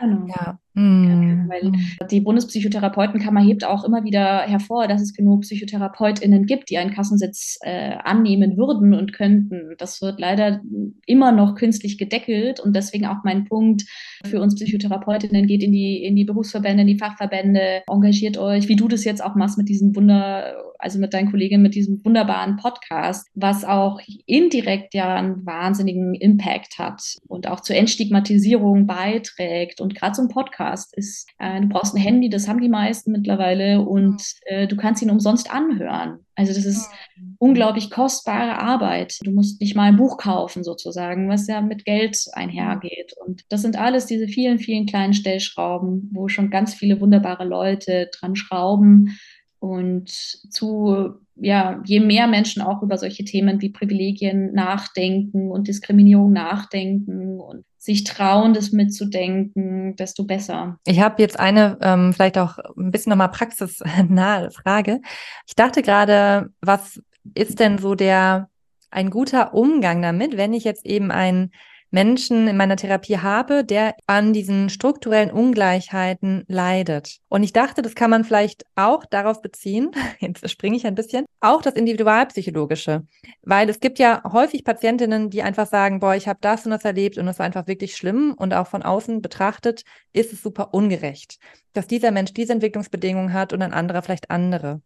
Genau. Ja. Mhm. Weil die Bundespsychotherapeutenkammer hebt auch immer wieder hervor, dass es genug PsychotherapeutInnen gibt, die einen Kassensitz äh, annehmen würden und könnten. Das wird leider immer noch künstlich gedeckelt und deswegen auch mein Punkt für uns PsychotherapeutInnen geht in die, in die Berufsverbände, in die Fachverbände, engagiert euch, wie du das jetzt auch machst mit diesem Wunder, also mit deinen Kolleginnen, mit diesem wunderbaren Podcast, was auch indirekt ja einen wahnsinnigen Impact hat und auch zur Entstigmatisierung beiträgt. Und gerade so ein Podcast ist, äh, du brauchst ein Handy, das haben die meisten mittlerweile und äh, du kannst ihn umsonst anhören. Also das ist unglaublich kostbare Arbeit. Du musst nicht mal ein Buch kaufen sozusagen, was ja mit Geld einhergeht. Und das sind alles diese vielen, vielen kleinen Stellschrauben, wo schon ganz viele wunderbare Leute dran schrauben und zu, ja, je mehr Menschen auch über solche Themen wie Privilegien nachdenken und Diskriminierung nachdenken und sich trauen, das mitzudenken, desto besser. Ich habe jetzt eine, ähm, vielleicht auch ein bisschen nochmal praxisnahe Frage. Ich dachte gerade, was ist denn so der, ein guter Umgang damit, wenn ich jetzt eben ein Menschen in meiner Therapie habe, der an diesen strukturellen Ungleichheiten leidet. Und ich dachte, das kann man vielleicht auch darauf beziehen, (laughs) jetzt springe ich ein bisschen, auch das Individualpsychologische. Weil es gibt ja häufig Patientinnen, die einfach sagen, boah, ich habe das und das erlebt und es war einfach wirklich schlimm und auch von außen betrachtet ist es super ungerecht, dass dieser Mensch diese Entwicklungsbedingungen hat und ein anderer vielleicht andere.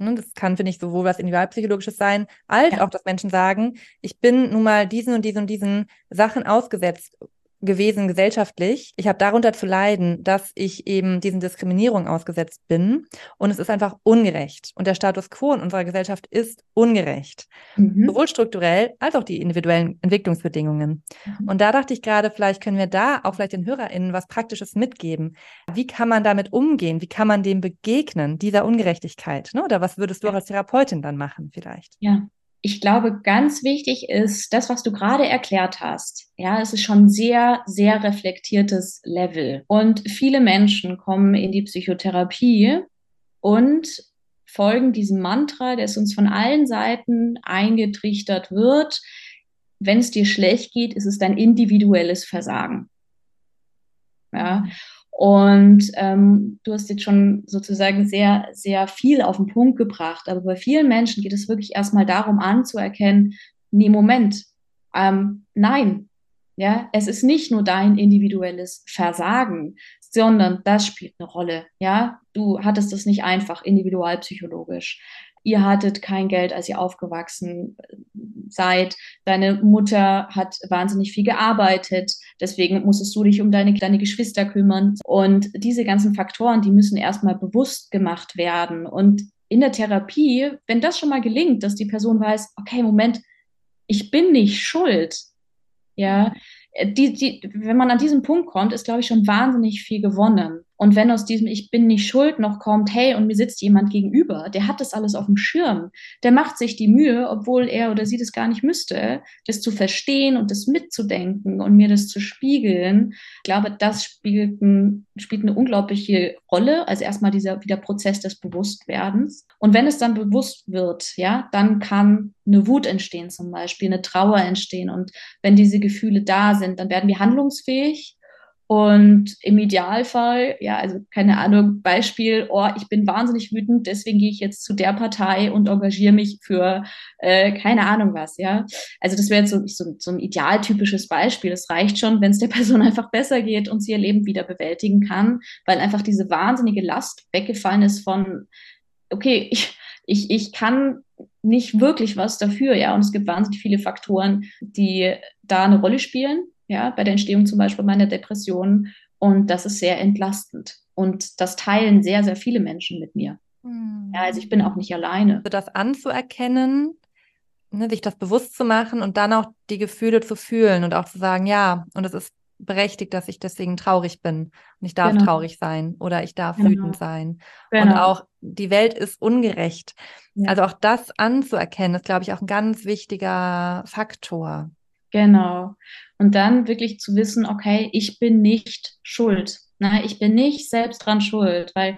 Ne, das kann, finde ich, sowohl was Individualpsychologisches sein, als ja. auch, dass Menschen sagen, ich bin nun mal diesen und diesen und diesen Sachen ausgesetzt gewesen gesellschaftlich. Ich habe darunter zu leiden, dass ich eben diesen Diskriminierungen ausgesetzt bin. Und es ist einfach ungerecht. Und der Status quo in unserer Gesellschaft ist ungerecht. Mhm. Sowohl strukturell als auch die individuellen Entwicklungsbedingungen. Mhm. Und da dachte ich gerade, vielleicht können wir da auch vielleicht den HörerInnen was Praktisches mitgeben. Wie kann man damit umgehen? Wie kann man dem begegnen, dieser Ungerechtigkeit? Ne? Oder was würdest du auch als Therapeutin dann machen vielleicht? Ja, ich glaube, ganz wichtig ist das, was du gerade erklärt hast. Ja, es ist schon sehr, sehr reflektiertes Level. Und viele Menschen kommen in die Psychotherapie und folgen diesem Mantra, das uns von allen Seiten eingetrichtert wird. Wenn es dir schlecht geht, ist es dein individuelles Versagen. Ja. Und ähm, du hast jetzt schon sozusagen sehr, sehr viel auf den Punkt gebracht. Aber bei vielen Menschen geht es wirklich erstmal darum anzuerkennen, nee, Moment, ähm, nein, ja, es ist nicht nur dein individuelles Versagen, sondern das spielt eine Rolle. Ja, du hattest es nicht einfach individualpsychologisch ihr hattet kein Geld, als ihr aufgewachsen seid. Deine Mutter hat wahnsinnig viel gearbeitet. Deswegen musstest du dich um deine, deine Geschwister kümmern. Und diese ganzen Faktoren, die müssen erstmal bewusst gemacht werden. Und in der Therapie, wenn das schon mal gelingt, dass die Person weiß, okay, Moment, ich bin nicht schuld. Ja, die, die, wenn man an diesen Punkt kommt, ist, glaube ich, schon wahnsinnig viel gewonnen. Und wenn aus diesem Ich bin nicht schuld noch kommt, hey, und mir sitzt jemand gegenüber, der hat das alles auf dem Schirm, der macht sich die Mühe, obwohl er oder sie das gar nicht müsste, das zu verstehen und das mitzudenken und mir das zu spiegeln. Ich glaube, das spielt, ein, spielt eine unglaubliche Rolle. Also erstmal dieser wieder Prozess des Bewusstwerdens. Und wenn es dann bewusst wird, ja, dann kann eine Wut entstehen zum Beispiel, eine Trauer entstehen. Und wenn diese Gefühle da sind, dann werden wir handlungsfähig Und im Idealfall, ja, also keine Ahnung, Beispiel, oh, ich bin wahnsinnig wütend, deswegen gehe ich jetzt zu der Partei und engagiere mich für äh, keine Ahnung was, ja. Also das wäre jetzt so, so, so ein idealtypisches Beispiel. Es reicht schon, wenn es der (laughs) Person einfach besser geht und sie ihr Leben wieder bewältigen kann, weil einfach diese wahnsinnige Last weggefallen ist von, okay, ich, ich, ich kann nicht wirklich was dafür, ja. Und es gibt wahnsinnig viele Faktoren, die da eine Rolle spielen ja, bei der Entstehung zum Beispiel meiner Depression. Und das ist sehr entlastend. Und das teilen sehr, sehr viele Menschen mit mir. Mhm. Ja, also ich bin auch nicht alleine. Also das anzuerkennen, ne, sich das bewusst zu machen und dann auch die Gefühle zu fühlen und auch zu sagen, ja, und es ist berechtigt, dass ich deswegen traurig bin. Und ich darf genau. traurig sein oder ich darf genau. wütend sein. Genau. Und auch die Welt ist ungerecht. Ja. Also auch das anzuerkennen, ist, glaube ich, auch ein ganz wichtiger Faktor. Genau. Und dann wirklich zu wissen, okay, ich bin nicht schuld. Ne? Ich bin nicht selbst dran schuld, weil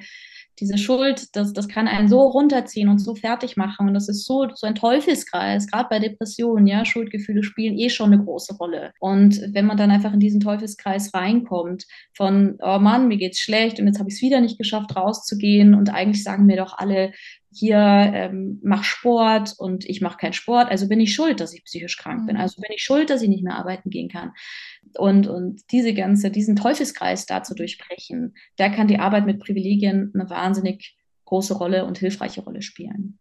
diese Schuld, das, das kann einen so runterziehen und so fertig machen. Und das ist so, so ein Teufelskreis, gerade bei Depressionen, ja, Schuldgefühle spielen eh schon eine große Rolle. Und wenn man dann einfach in diesen Teufelskreis reinkommt, von, oh Mann, mir geht's schlecht und jetzt habe ich es wieder nicht geschafft, rauszugehen. Und eigentlich sagen mir doch alle, hier ähm, mach Sport und ich mache keinen Sport, also bin ich schuld, dass ich psychisch krank bin, mhm. also bin ich schuld, dass ich nicht mehr arbeiten gehen kann. Und, und diese ganze, diesen Teufelskreis da zu durchbrechen, da kann die Arbeit mit Privilegien eine wahnsinnig große Rolle und hilfreiche Rolle spielen.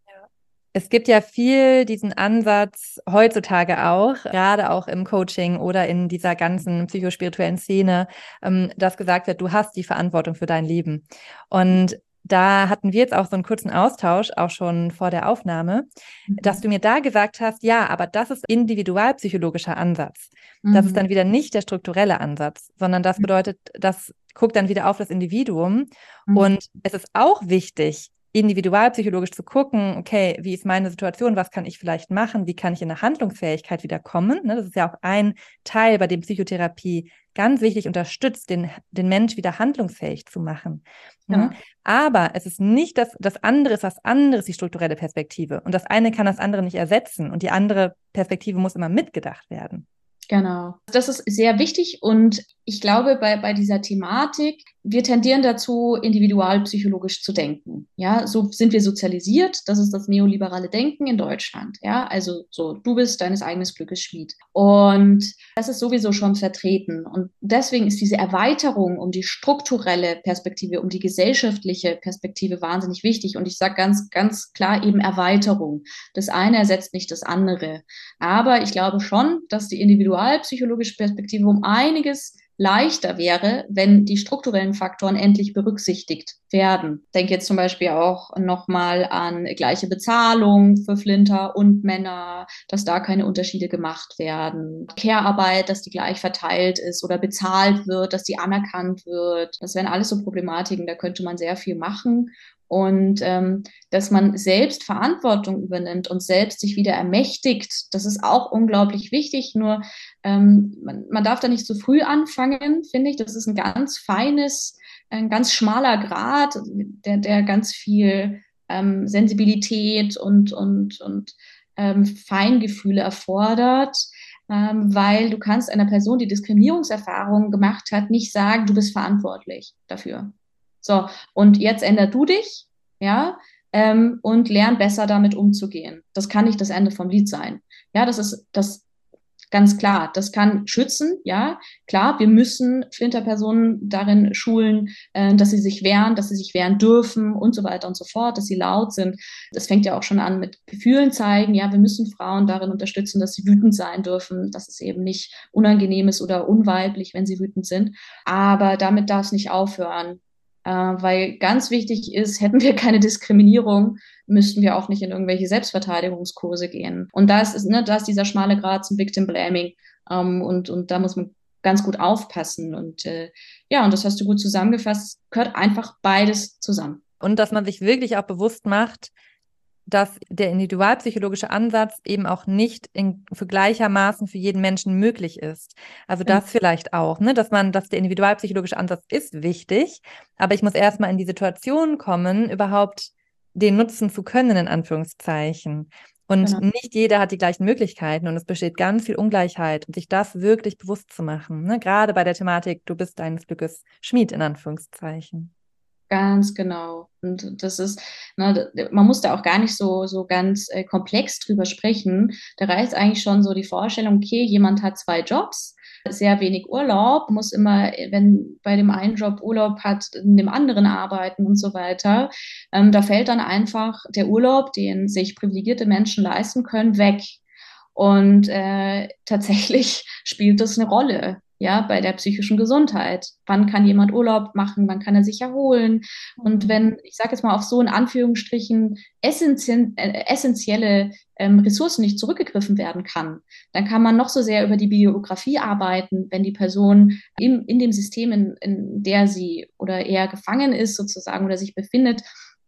Es gibt ja viel diesen Ansatz heutzutage auch, gerade auch im Coaching oder in dieser ganzen psychospirituellen Szene, ähm, dass gesagt wird, du hast die Verantwortung für dein Leben. Und da hatten wir jetzt auch so einen kurzen Austausch, auch schon vor der Aufnahme, mhm. dass du mir da gesagt hast, ja, aber das ist individualpsychologischer Ansatz. Mhm. Das ist mhm. dann wieder nicht der strukturelle Ansatz, sondern das mhm. bedeutet, das guckt dann wieder auf das Individuum. Mhm. Und es ist auch wichtig, individualpsychologisch zu gucken, okay, wie ist meine Situation, was kann ich vielleicht machen, wie kann ich in eine Handlungsfähigkeit wieder kommen. Ne, das ist ja auch ein Teil, bei dem Psychotherapie ganz wichtig unterstützt, den, den Mensch wieder handlungsfähig zu machen. Ne? Ja. Aber es ist nicht das, das andere ist was anderes, die strukturelle Perspektive. Und das eine kann das andere nicht ersetzen. Und die andere Perspektive muss immer mitgedacht werden. Genau. Das ist sehr wichtig und ich glaube, bei, bei dieser Thematik, wir tendieren dazu, individualpsychologisch zu denken. Ja, so sind wir sozialisiert. Das ist das neoliberale Denken in Deutschland. Ja, also so, du bist deines eigenen Glückes Schmied. Und das ist sowieso schon vertreten. Und deswegen ist diese Erweiterung um die strukturelle Perspektive, um die gesellschaftliche Perspektive wahnsinnig wichtig. Und ich sage ganz, ganz klar eben Erweiterung. Das eine ersetzt nicht das andere. Aber ich glaube schon, dass die individualpsychologische Perspektive um einiges leichter wäre, wenn die strukturellen Faktoren endlich berücksichtigt werden. Ich denke jetzt zum Beispiel auch nochmal an gleiche Bezahlung für Flinter und Männer, dass da keine Unterschiede gemacht werden. Care-Arbeit, dass die gleich verteilt ist oder bezahlt wird, dass die anerkannt wird. Das wären alles so Problematiken, da könnte man sehr viel machen und ähm, dass man selbst Verantwortung übernimmt und selbst sich wieder ermächtigt, das ist auch unglaublich wichtig. Nur ähm, man, man darf da nicht zu früh anfangen, finde ich. Das ist ein ganz feines, ein ganz schmaler Grad, der, der ganz viel ähm, Sensibilität und, und, und ähm, Feingefühle erfordert. Ähm, weil du kannst einer Person, die Diskriminierungserfahrungen gemacht hat, nicht sagen, du bist verantwortlich dafür. So, und jetzt änder du dich, ja, ähm, und lern besser damit umzugehen. Das kann nicht das Ende vom Lied sein. Ja, das ist das ganz klar. Das kann schützen, ja, klar. Wir müssen Flinterpersonen darin schulen, äh, dass sie sich wehren, dass sie sich wehren dürfen und so weiter und so fort, dass sie laut sind. Das fängt ja auch schon an mit Gefühlen zeigen. Ja, wir müssen Frauen darin unterstützen, dass sie wütend sein dürfen, dass es eben nicht unangenehm ist oder unweiblich, wenn sie wütend sind. Aber damit darf es nicht aufhören. Äh, weil ganz wichtig ist, hätten wir keine Diskriminierung, müssten wir auch nicht in irgendwelche Selbstverteidigungskurse gehen. Und da ist, ne, da ist dieser schmale Grad zum Victim Blaming. Ähm, und, und da muss man ganz gut aufpassen. Und äh, ja, und das hast du gut zusammengefasst. gehört einfach beides zusammen. Und dass man sich wirklich auch bewusst macht, dass der individualpsychologische Ansatz eben auch nicht in, für gleichermaßen für jeden Menschen möglich ist. Also das mhm. vielleicht auch, ne? dass man, dass der individualpsychologische Ansatz ist wichtig, aber ich muss erstmal in die Situation kommen, überhaupt den nutzen zu können, in Anführungszeichen. Und Genau. nicht jeder hat die gleichen Möglichkeiten und es besteht ganz viel Ungleichheit und sich das wirklich bewusst zu machen. Ne? Gerade bei der Thematik, du bist deines Glückes Schmied in Anführungszeichen. Ganz genau. Und das ist, ne, man muss da auch gar nicht so, so ganz äh, komplex drüber sprechen. Da reicht eigentlich schon so die Vorstellung, okay, jemand hat zwei Jobs, sehr wenig Urlaub, muss immer, äh, wenn bei dem einen Job Urlaub hat, in dem anderen arbeiten und so weiter. Ähm, da fällt dann einfach der Urlaub, den sich privilegierte Menschen leisten können, weg. Und äh, tatsächlich (laughs) spielt das eine Rolle, ja, bei der psychischen Gesundheit. Wann kann jemand Urlaub machen? Wann kann er sich erholen? Und wenn, ich sage jetzt mal auf so in Anführungsstrichen, äh, essentielle ähm, Ressourcen nicht zurückgegriffen werden kann, dann kann man noch so sehr über die Biografie arbeiten, wenn die Person im, in dem System, in, in der sie oder eher gefangen ist sozusagen oder sich befindet,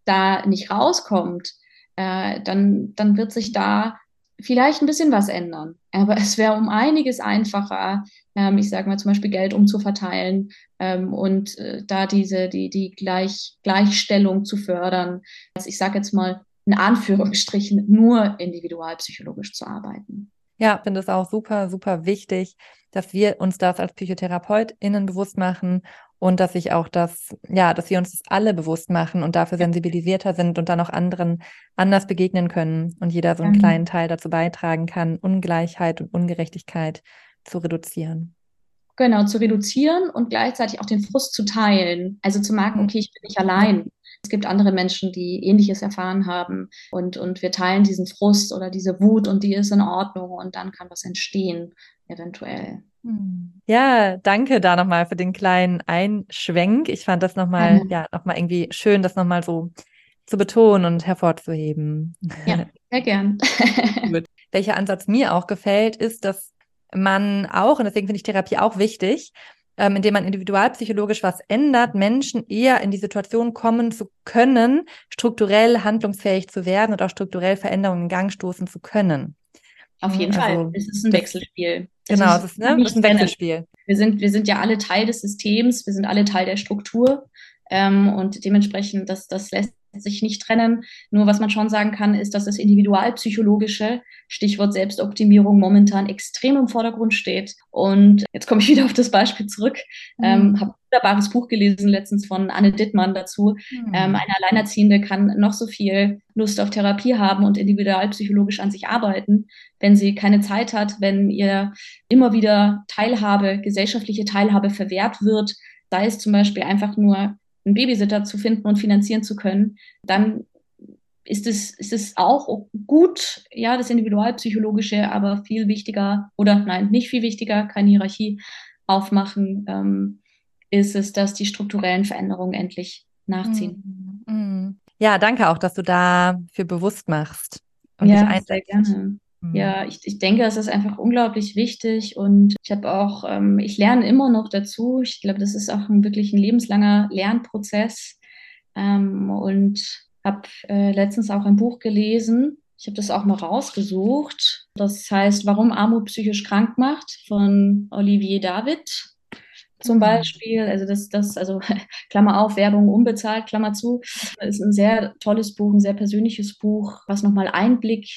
da nicht rauskommt, äh, dann, dann wird sich da vielleicht ein bisschen was ändern. Aber (laughs) es wäre um einiges einfacher, ähm, ich sage mal zum Beispiel Geld umzuverteilen ähm, und äh, da diese, die, die Gleich, Gleichstellung zu fördern. Also ich sage jetzt mal in Anführungsstrichen nur individualpsychologisch zu arbeiten. Ja, finde es auch super, super wichtig, dass wir uns das als PsychotherapeutInnen bewusst machen und dass ich auch das, ja, dass wir uns das alle bewusst machen und dafür sensibilisierter sind und dann auch anderen anders begegnen können und jeder so einen Mhm. kleinen Teil dazu beitragen kann, Ungleichheit und Ungerechtigkeit zu reduzieren. Genau, zu reduzieren und gleichzeitig auch den Frust zu teilen. Also zu merken, Mhm. okay, ich bin nicht allein. Es gibt andere Menschen, die Ähnliches erfahren haben und, und wir teilen diesen Frust oder diese Wut und die ist in Ordnung und dann kann was entstehen, eventuell. Ja, danke da nochmal für den kleinen Einschwenk. Ich fand das nochmal, Gerne. ja, nochmal irgendwie schön, das nochmal so zu betonen und hervorzuheben. Ja, (laughs) sehr gern. (laughs) Welcher Ansatz mir auch gefällt, ist, dass man auch, und deswegen finde ich Therapie auch wichtig, ähm, indem man individualpsychologisch was ändert, Menschen eher in die Situation kommen zu können, strukturell handlungsfähig zu werden und auch strukturell Veränderungen in Gang stoßen zu können. Auf jeden Also, Fall. Es ist ein Wechselspiel. Genau, es ist, ne, es ist ein. Wechselspiel. Wir sind, wir sind ja alle Teil des Systems, wir sind alle Teil der Struktur ähm, und dementsprechend, das, das lässt sich nicht trennen. Nur was man schon sagen kann, ist, dass das Individualpsychologische, Stichwort Selbstoptimierung, momentan extrem im Vordergrund steht. Und jetzt komme ich wieder auf das Beispiel zurück. Ähm, habe ein wunderbares Buch gelesen letztens von Anne Dittmann dazu. Mhm. Ähm, eine Alleinerziehende kann noch so viel Lust auf Therapie haben und individualpsychologisch an sich arbeiten, wenn sie keine Zeit hat, wenn ihr immer wieder Teilhabe, gesellschaftliche Teilhabe verwehrt wird, sei es zum Beispiel einfach nur einen Babysitter zu finden und finanzieren zu können, dann ist es, ist es auch gut, ja, das Individualpsychologische, aber viel wichtiger, oder nein, nicht viel wichtiger, keine Hierarchie aufmachen, ähm, ist es, dass die strukturellen Veränderungen endlich nachziehen. Mhm. Ja, danke auch, dass du dafür bewusst machst und dich Ja, einsetzt. sehr gerne. Mhm. Ja, ich, ich denke, es ist einfach unglaublich wichtig und ich habe auch, ähm, ich lerne immer noch dazu. Ich glaube, das ist auch ein, wirklich ein lebenslanger Lernprozess ähm, und habe äh, letztens auch ein Buch gelesen. Ich habe das auch mal rausgesucht. Das heißt, Warum Armut psychisch krank macht von Olivier David zum Mhm. Beispiel. Also das, das, also (laughs) Klammer auf, Werbung unbezahlt, Klammer zu. Das ist ein sehr tolles Buch, ein sehr persönliches Buch, was nochmal Einblick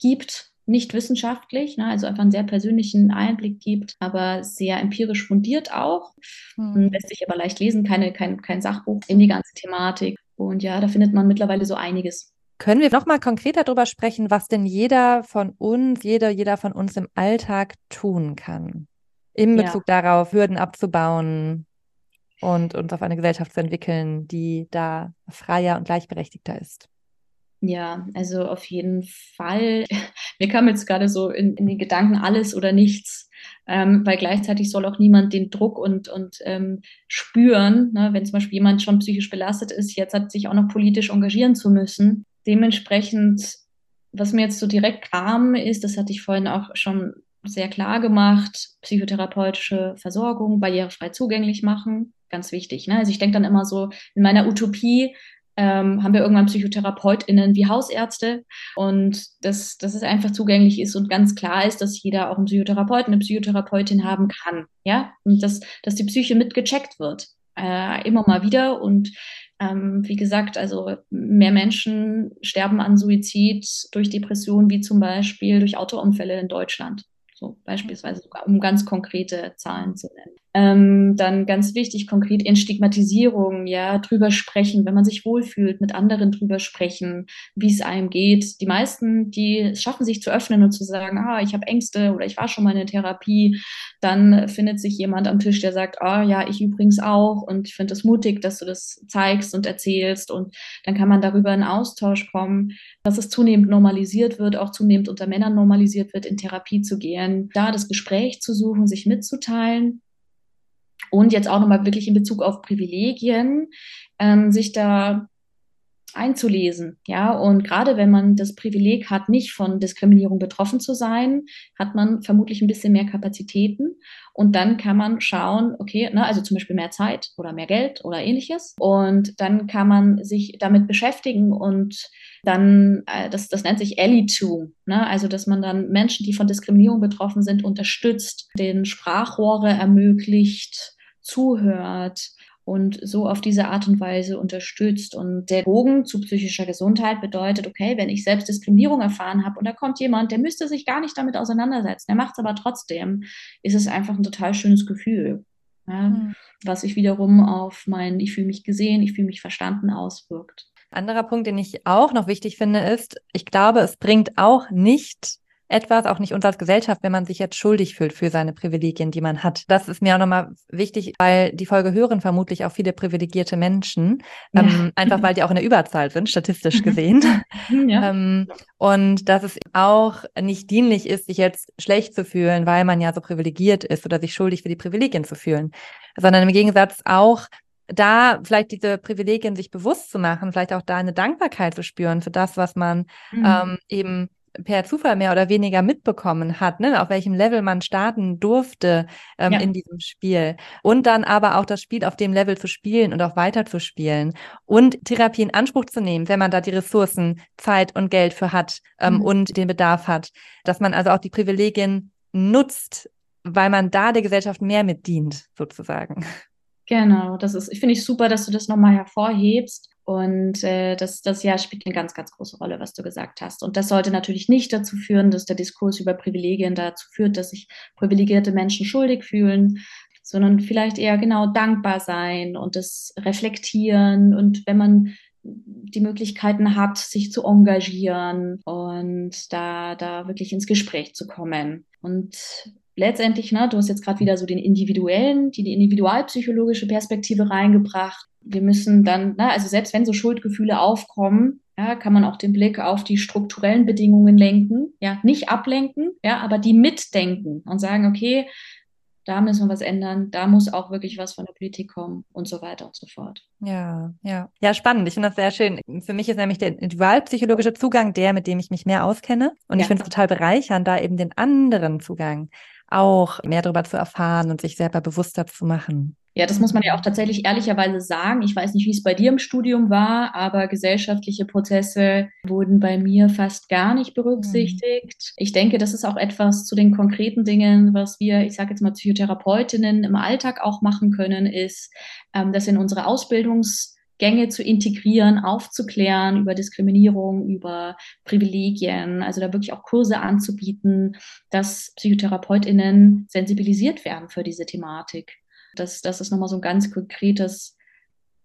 gibt, nicht wissenschaftlich, ne, also einfach einen sehr persönlichen Einblick gibt, aber sehr empirisch fundiert auch. Mhm. Lässt sich aber leicht lesen, keine, kein, kein Sachbuch in die ganze Thematik. Und ja, da findet man mittlerweile so einiges. Können wir noch mal konkreter darüber sprechen, was denn jeder von uns, jeder, jeder von uns im Alltag tun kann? In Ja. Bezug darauf, Hürden abzubauen und uns auf eine Gesellschaft zu entwickeln, die da freier und gleichberechtigter ist. Ja, also auf jeden Fall. Mir kam jetzt gerade so in, in den Gedanken alles oder nichts, ähm, weil gleichzeitig soll auch niemand den Druck und, und ähm, spüren, ne, wenn zum Beispiel jemand schon psychisch belastet ist, jetzt hat sich auch noch politisch engagieren zu müssen. Dementsprechend, was mir jetzt so direkt kam, ist, das hatte ich vorhin auch schon sehr klar gemacht, psychotherapeutische Versorgung barrierefrei zugänglich machen, ganz wichtig. Ne? Also ich denke dann immer so, in meiner Utopie ähm, haben wir irgendwann PsychotherapeutInnen wie Hausärzte und dass, dass es einfach zugänglich ist und ganz klar ist, dass jeder auch einen Psychotherapeuten, eine Psychotherapeutin haben kann. Ja, und dass, dass die Psyche mitgecheckt wird. äh, immer mal wieder und ähm, wie gesagt, also mehr Menschen sterben an Suizid durch Depressionen wie zum Beispiel durch Autounfälle in Deutschland. So beispielsweise sogar, um ganz konkrete Zahlen zu nennen. Ähm, dann ganz wichtig, konkret in Stigmatisierung, ja, drüber sprechen, wenn man sich wohlfühlt, mit anderen drüber sprechen, wie es einem geht. Die meisten, die schaffen sich zu öffnen und zu sagen, ah, ich habe Ängste oder ich war schon mal in der Therapie. Dann findet sich jemand am Tisch, der sagt, ah, ja, ich übrigens auch und ich finde es mutig, dass du das zeigst und erzählst und dann kann man darüber in Austausch kommen, dass es zunehmend normalisiert wird, auch zunehmend unter Männern normalisiert wird, in Therapie zu gehen, da das Gespräch zu suchen, sich mitzuteilen und jetzt auch nochmal wirklich in Bezug auf Privilegien, ähm, sich da einzulesen. Ja, und gerade wenn man das Privileg hat, nicht von Diskriminierung betroffen zu sein, hat man vermutlich ein bisschen mehr Kapazitäten. Und dann kann man schauen, okay, ne, also zum Beispiel mehr Zeit oder mehr Geld oder ähnliches. Und dann kann man sich damit beschäftigen und dann, äh, das, das nennt sich Allytum, ne? also dass man dann Menschen, die von Diskriminierung betroffen sind, unterstützt, den Sprachrohre ermöglicht, zuhört und so auf diese Art und Weise unterstützt. Und der Bogen zu psychischer Gesundheit bedeutet, okay, wenn ich selbst Diskriminierung erfahren habe und da kommt jemand, der müsste sich gar nicht damit auseinandersetzen, der macht es aber trotzdem, ist es einfach ein total schönes Gefühl. Ja, mhm. Was sich wiederum auf mein Ich fühle mich gesehen, ich fühle mich verstanden auswirkt. Anderer Punkt, den ich auch noch wichtig finde, ist, ich glaube, es bringt auch nicht etwas, auch nicht uns als Gesellschaft, wenn man sich jetzt schuldig fühlt für seine Privilegien, die man hat. Das ist mir auch nochmal wichtig, weil die Folge hören vermutlich auch viele privilegierte Menschen, ja. ähm, einfach weil die auch in der Überzahl sind, statistisch (laughs) gesehen. Ja. ähm, und dass es auch nicht dienlich ist, sich jetzt schlecht zu fühlen, weil man ja so privilegiert ist oder sich schuldig für die Privilegien zu fühlen, sondern im Gegensatz auch da vielleicht diese Privilegien sich bewusst zu machen, vielleicht auch da eine Dankbarkeit zu spüren für das, was man mhm. ähm, eben per Zufall mehr oder weniger mitbekommen hat, ne? auf welchem Level man starten durfte ähm, ja. in diesem Spiel. Und dann aber auch das Spiel auf dem Level zu spielen und auch weiter zu spielen und Therapie in Anspruch zu nehmen, wenn man da die Ressourcen, Zeit und Geld für hat ähm, mhm. und den Bedarf hat. Dass man also auch die Privilegien nutzt, weil man da der Gesellschaft mehr mitdient, sozusagen. Genau, das ist, finde ich super, dass du das nochmal hervorhebst. Und äh, das, das ja spielt eine ganz, ganz große Rolle, was du gesagt hast. Und das sollte natürlich nicht dazu führen, dass der Diskurs über Privilegien dazu führt, dass sich privilegierte Menschen schuldig fühlen, sondern vielleicht eher genau dankbar sein und das reflektieren. Und wenn man die Möglichkeiten hat, sich zu engagieren und da, da wirklich ins Gespräch zu kommen. Und letztendlich, ne, du hast jetzt gerade wieder so den individuellen, die, die individualpsychologische Perspektive reingebracht. Wir müssen dann, ne, also selbst wenn so Schuldgefühle aufkommen, ja, kann man auch den Blick auf die strukturellen Bedingungen lenken, ja, nicht ablenken, ja, aber die mitdenken und sagen, okay, da müssen wir was ändern, da muss auch wirklich was von der Politik kommen und so weiter und so fort. Ja, ja. Ja, spannend. Ich finde das sehr schön. Für mich ist nämlich der individualpsychologische Zugang der, mit dem ich mich mehr auskenne. Und ja. ich finde es total bereichernd, da eben den anderen Zugang auch mehr darüber zu erfahren und sich selber bewusster zu machen. Ja, das muss man ja auch tatsächlich ehrlicherweise sagen. Ich weiß nicht, wie es bei dir im Studium war, aber gesellschaftliche Prozesse wurden bei mir fast gar nicht berücksichtigt. Mhm. Ich denke, das ist auch etwas zu den konkreten Dingen, was wir, ich sage jetzt mal Psychotherapeutinnen im Alltag auch machen können, ist, ähm, dass in unsere Ausbildungs Gänge zu integrieren, aufzuklären über Diskriminierung, über Privilegien, also da wirklich auch Kurse anzubieten, dass PsychotherapeutInnen sensibilisiert werden für diese Thematik. Das, das ist nochmal so ein ganz konkretes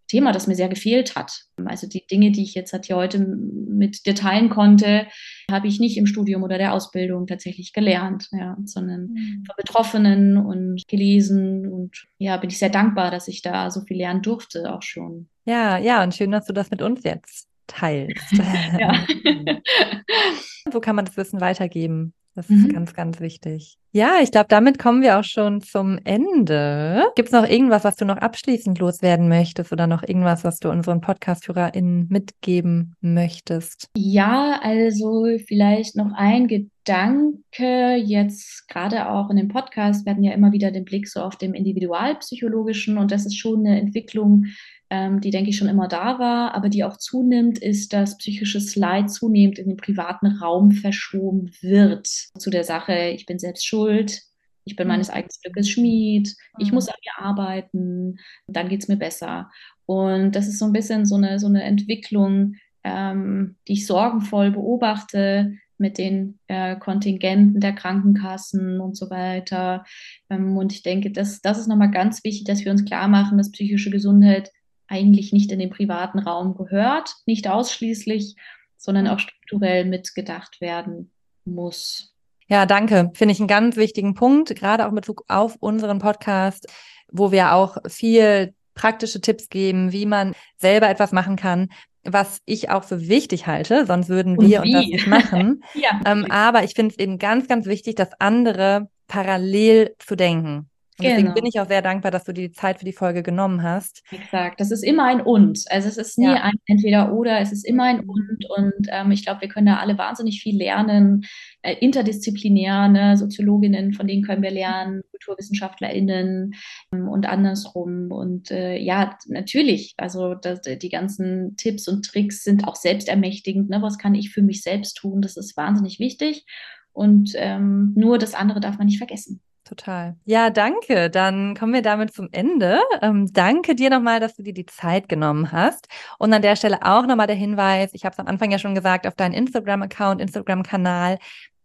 Thema, das mir sehr gefehlt hat. Also die Dinge, die ich jetzt hier heute mit dir teilen konnte, habe ich nicht im Studium oder der Ausbildung tatsächlich gelernt, ja, sondern mhm. von Betroffenen und gelesen. Und ja, bin ich sehr dankbar, dass ich da so viel lernen durfte, auch schon. Ja, ja, und schön, dass du das mit uns jetzt teilst. (laughs) ja. (laughs) so kann man das Wissen weitergeben. Das ist mhm. ganz, ganz wichtig. Ja, ich glaube, damit kommen wir auch schon zum Ende. Gibt es noch irgendwas, was du noch abschließend loswerden möchtest oder noch irgendwas, was du unseren Podcast-HörerInnen mitgeben möchtest? Ja, also vielleicht noch ein Gedanke. Jetzt gerade auch in dem Podcast werden ja immer wieder den Blick so auf dem Individualpsychologischen und das ist schon eine Entwicklung, ähm, die, denke ich, schon immer da war, aber die auch zunimmt, ist, dass psychisches Leid zunehmend in den privaten Raum verschoben wird. Zu der Sache, ich bin selbst schuld, Ich bin meines eigenen Glückes Schmied, ich muss an mir arbeiten, dann geht es mir besser. Und das ist so ein bisschen so eine, so eine Entwicklung, ähm, die ich sorgenvoll beobachte mit den äh, Kontingenten der Krankenkassen und so weiter. Ähm, und ich denke, das, das ist nochmal ganz wichtig, dass wir uns klar machen, dass psychische Gesundheit eigentlich nicht in den privaten Raum gehört, nicht ausschließlich, sondern auch strukturell mitgedacht werden muss. Ja, danke. Finde ich einen ganz wichtigen Punkt, gerade auch mit Bezug auf unseren Podcast, wo wir auch viel praktische Tipps geben, wie man selber etwas machen kann, was ich auch für wichtig halte, sonst würden wir und, und das nicht machen. (laughs) ja. ähm, aber ich finde es eben ganz, ganz wichtig, das andere parallel zu denken. Und genau. deswegen bin ich auch sehr dankbar, dass du dir die Zeit für die Folge genommen hast. Exakt. Das ist immer ein Und. Also es ist nie ja. ein Entweder-Oder, es ist immer ein Und. Und ähm, ich glaube, wir können da alle wahnsinnig viel lernen. Äh, interdisziplinär, ne? Soziologinnen, von denen können wir lernen, KulturwissenschaftlerInnen ähm, und andersrum. Und äh, ja, natürlich, also das, die ganzen Tipps und Tricks sind auch selbstermächtigend. Ne? Was kann ich für mich selbst tun? Das ist wahnsinnig wichtig. Und ähm, nur das andere darf man nicht vergessen. Total. Ja, danke. Dann kommen wir damit zum Ende. Ähm, danke dir nochmal, dass du dir die Zeit genommen hast. Und an der Stelle auch nochmal der Hinweis, ich habe es am Anfang ja schon gesagt, auf deinen Instagram-Account, Instagram-Kanal,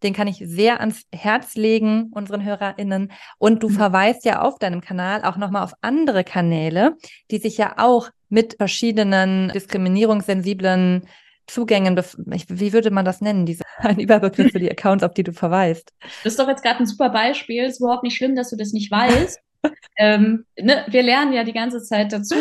den kann ich sehr ans Herz legen, unseren HörerInnen. Und du mhm. verweist ja auf deinem Kanal auch nochmal auf andere Kanäle, die sich ja auch mit verschiedenen diskriminierungssensiblen Zugängen, wie würde man das nennen, diese, (laughs) ein Überbegriff für die Accounts, auf die du verweist? Das ist doch jetzt gerade ein super Beispiel. Es ist überhaupt nicht schlimm, dass du das nicht weißt. (laughs) ähm, ne, wir lernen ja die ganze Zeit dazu.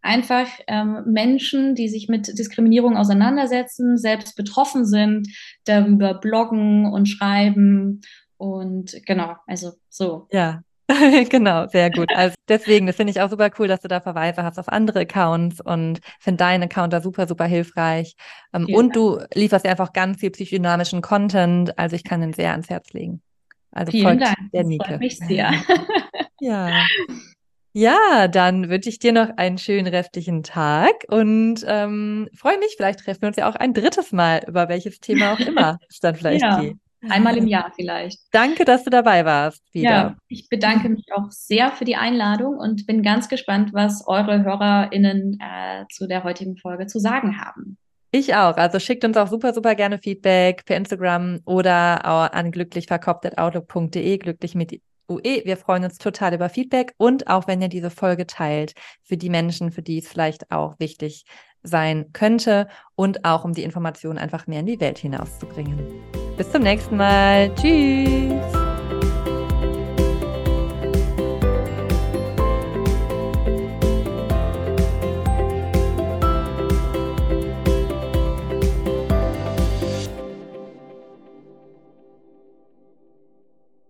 Einfach ähm, Menschen, die sich mit Diskriminierung auseinandersetzen, selbst betroffen sind, darüber bloggen und schreiben. Und genau, also so. Ja, (laughs) genau, sehr gut. Also deswegen, das finde ich auch super cool, dass du da Verweise hast auf andere Accounts und finde deinen Account da super, super hilfreich. Ähm, und du lieferst ja einfach ganz viel psychodynamischen Content. Also ich kann den sehr ans Herz legen. Also Vielen Dank. Der Nike. Freut mich sehr. (laughs) ja. Ja, dann wünsche ich dir noch einen schönen restlichen Tag und ähm, freue mich, vielleicht treffen wir uns ja auch ein drittes Mal, über welches Thema auch immer es dann (laughs) vielleicht ja. geht. Einmal im (laughs) Jahr vielleicht. Danke, dass du dabei warst. Wieder. Ja, ich bedanke mich auch sehr für die Einladung und bin ganz gespannt, was eure HörerInnen äh, zu der heutigen Folge zu sagen haben. Ich auch. Also schickt uns auch super, super gerne Feedback per Instagram oder an glücklichverkopft.outlook.de, glücklich mit UE. Wir freuen uns total über Feedback und auch wenn ihr diese Folge teilt für die Menschen, für die es vielleicht auch wichtig sein könnte und auch um die Informationen einfach mehr in die Welt hinauszubringen. Bis zum nächsten Mal. Tschüss.